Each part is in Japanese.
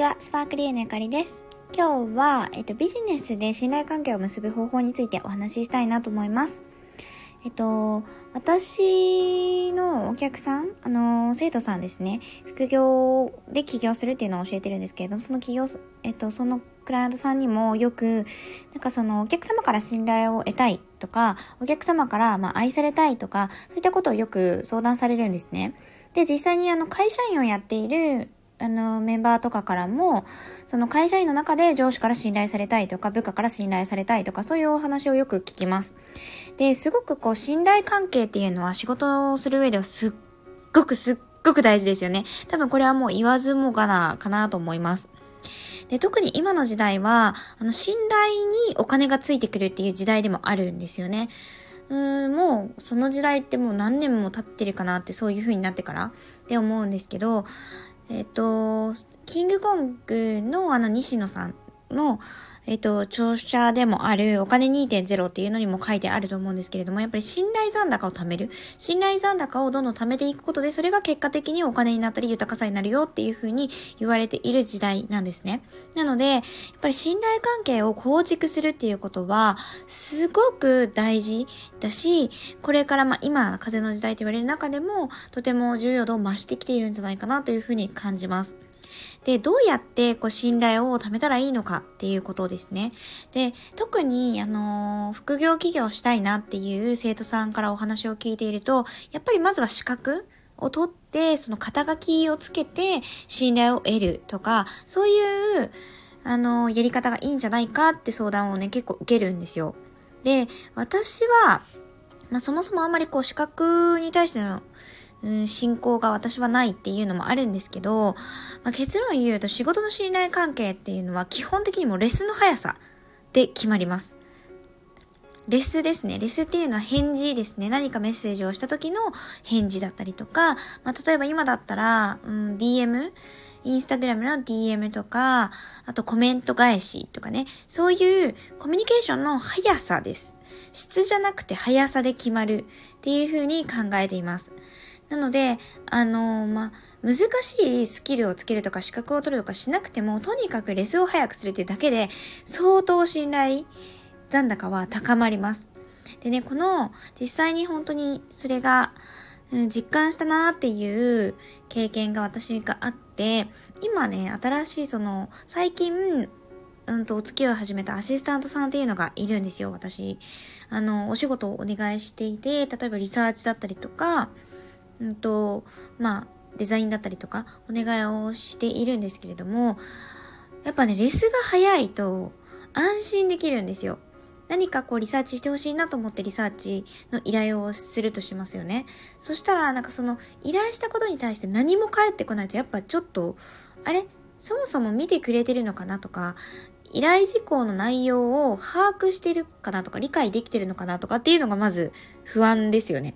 ちは、スパークリーのゆかりです。今日は、えっと、ビジネスで信頼関係を結ぶ方法についてお話ししたいなと思います。えっと、私のお客さん、あの、生徒さんですね、副業で起業するっていうのを教えてるんですけれども、その起業、えっと、そのクライアントさんにもよく、なんかそのお客様から信頼を得たいとか、お客様からま愛されたいとか、そういったことをよく相談されるんですね。で、実際にあの会社員をやっているあの、メンバーとかからも、その会社員の中で上司から信頼されたいとか、部下から信頼されたいとか、そういうお話をよく聞きます。で、すごくこう、信頼関係っていうのは仕事をする上ではすっごくすっごく大事ですよね。多分これはもう言わずもがなかなと思います。で、特に今の時代は、あの、信頼にお金がついてくるっていう時代でもあるんですよね。うーん、もう、その時代ってもう何年も経ってるかなってそういう風になってからって思うんですけど、えっ、と、キングコングのあの西野さんの、えっ、と、著者でもあるお金2.0っていうのにも書いてあると思うんですけれども、やっぱり信頼残高を貯める。信頼残高をどんどん貯めていくことで、それが結果的にお金になったり豊かさになるよっていうふうに言われている時代なんですね。なので、やっぱり信頼関係を構築するっていうことは、すごく大事だし、これからまあ今、風の時代と言われる中でも、とても重要度を増してきているんじゃないかなというふうに感じます。で、どうやってこう信頼を貯めたらいいのかっていうことですね。で、特に、あのー、副業起業したいなっていう生徒さんからお話を聞いていると、やっぱりまずは資格を取って、その肩書きをつけて信頼を得るとか、そういう、あのー、やり方がいいんじゃないかって相談をね、結構受けるんですよ。で、私は、まあ、そもそもあんまりこう資格に対してのうん、信仰が私はないっていうのもあるんですけど、まあ、結論言うと仕事の信頼関係っていうのは基本的にもレスの速さで決まります。レスですね。レスっていうのは返事ですね。何かメッセージをした時の返事だったりとか、まあ、例えば今だったら、うん、DM、インスタグラムの DM とか、あとコメント返しとかね、そういうコミュニケーションの速さです。質じゃなくて速さで決まるっていう風に考えています。なので、あのー、ま難しいスキルをつけるとか資格を取るとかしなくても、とにかくレスを早くするっていうだけで、相当信頼残高は高まります。でね、この、実際に本当にそれが、実感したなーっていう経験が私があって、今ね、新しいその、最近、うんと、お付き合いを始めたアシスタントさんっていうのがいるんですよ、私。あの、お仕事をお願いしていて、例えばリサーチだったりとか、うんと、まあ、デザインだったりとか、お願いをしているんですけれども、やっぱね、レスが早いと安心できるんですよ。何かこうリサーチしてほしいなと思ってリサーチの依頼をするとしますよね。そしたら、なんかその依頼したことに対して何も返ってこないと、やっぱちょっと、あれ？そもそも見てくれてるのかなとか、依頼事項の内容を把握してるかなとか、理解できてるのかなとかっていうのがまず不安ですよね。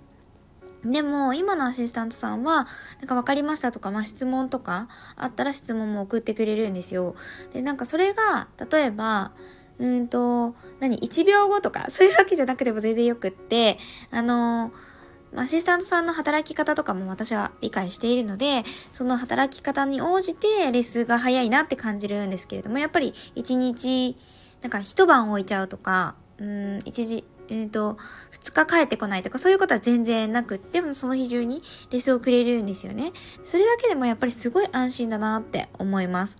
でも、今のアシスタントさんは、なんか分かりましたとか、まあ、質問とかあったら質問も送ってくれるんですよ。で、なんかそれが、例えば、うんと、何、1秒後とか、そういうわけじゃなくても全然よくって、あの、アシスタントさんの働き方とかも私は理解しているので、その働き方に応じてレッスンが早いなって感じるんですけれども、やっぱり1日、なんか一晩置いちゃうとか、うん、一時、えっ、ー、と、2日帰ってこないとかそういうことは全然なくって、その日中にレスをくれるんですよね。それだけでもやっぱりすごい安心だなって思います。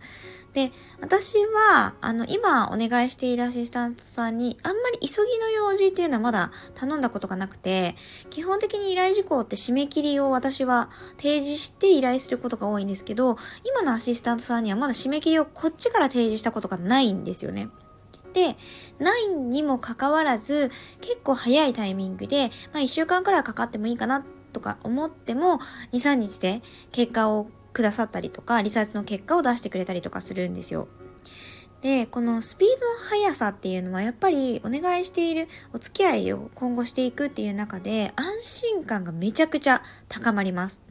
で、私は、あの、今お願いしているアシスタントさんに、あんまり急ぎの用事っていうのはまだ頼んだことがなくて、基本的に依頼事項って締め切りを私は提示して依頼することが多いんですけど、今のアシスタントさんにはまだ締め切りをこっちから提示したことがないんですよね。で、ないにもかかわらず、結構早いタイミングで、まあ1週間くらいかかってもいいかなとか思っても、2、3日で結果をくださったりとか、リサーチの結果を出してくれたりとかするんですよ。で、このスピードの速さっていうのはやっぱりお願いしているお付き合いを今後していくっていう中で安心感がめちゃくちゃ高まります。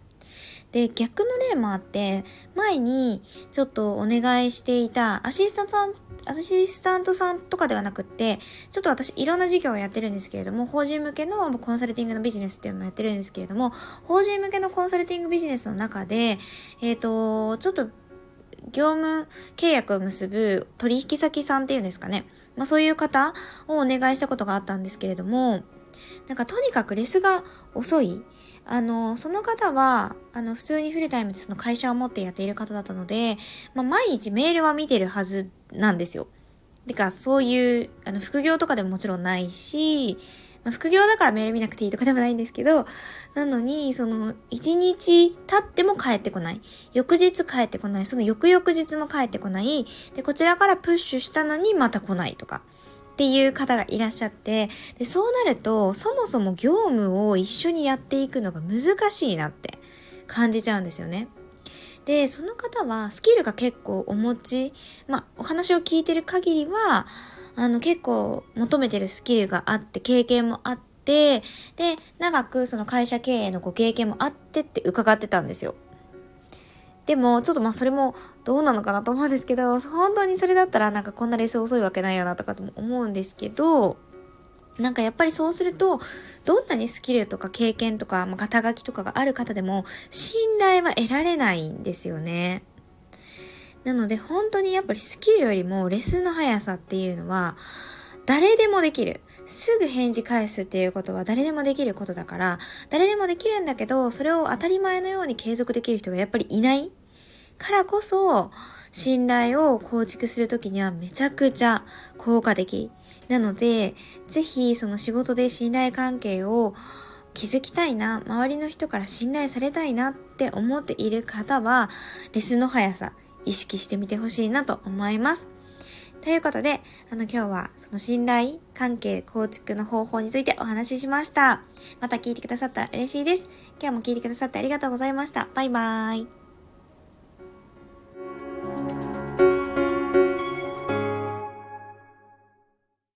で、逆の例もあって、前にちょっとお願いしていたアシスタントさん、アシスタントさんとかではなくって、ちょっと私いろんな事業をやってるんですけれども、法人向けのコンサルティングのビジネスっていうのもやってるんですけれども、法人向けのコンサルティングビジネスの中で、えっ、ー、と、ちょっと業務契約を結ぶ取引先さんっていうんですかね。まあそういう方をお願いしたことがあったんですけれども、なんかとにかくレスが遅い。あの、その方は、あの、普通にフルタイムでその会社を持ってやっている方だったので、まあ毎日メールは見てるはずなんですよ。てか、そういう、あの、副業とかでももちろんないし、まあ、副業だからメール見なくていいとかでもないんですけど、なのに、その、一日経っても帰ってこない。翌日帰ってこない。その翌々日も帰ってこない。で、こちらからプッシュしたのにまた来ないとか。っていう方がいらっしゃって、で、そうなると、そもそも業務を一緒にやっていくのが難しいなって感じちゃうんですよね。で、その方はスキルが結構お持ち、まあ、お話を聞いてる限りは、あの、結構求めてるスキルがあって、経験もあって、で、長くその会社経営のご経験もあってって伺ってたんですよ。でも、ちょっとまあそれもどうなのかなと思うんですけど、本当にそれだったらなんかこんなレース遅いわけないよなとかとも思うんですけど、なんかやっぱりそうすると、どんなにスキルとか経験とか、まあ、肩書きとかがある方でも、信頼は得られないんですよね。なので本当にやっぱりスキルよりもレスの速さっていうのは誰でもできる。すぐ返事返すっていうことは誰でもできることだから、誰でもできるんだけど、それを当たり前のように継続できる人がやっぱりいないからこそ、信頼を構築するときにはめちゃくちゃ効果的。なので、ぜひその仕事で信頼関係を築きたいな、周りの人から信頼されたいなって思っている方は、レスの速さ、意識してみてほしいなと思います。ということで、あの今日はその信頼関係構築の方法についてお話ししました。また聞いてくださったら嬉しいです。今日も聞いてくださってありがとうございました。バイバーイ。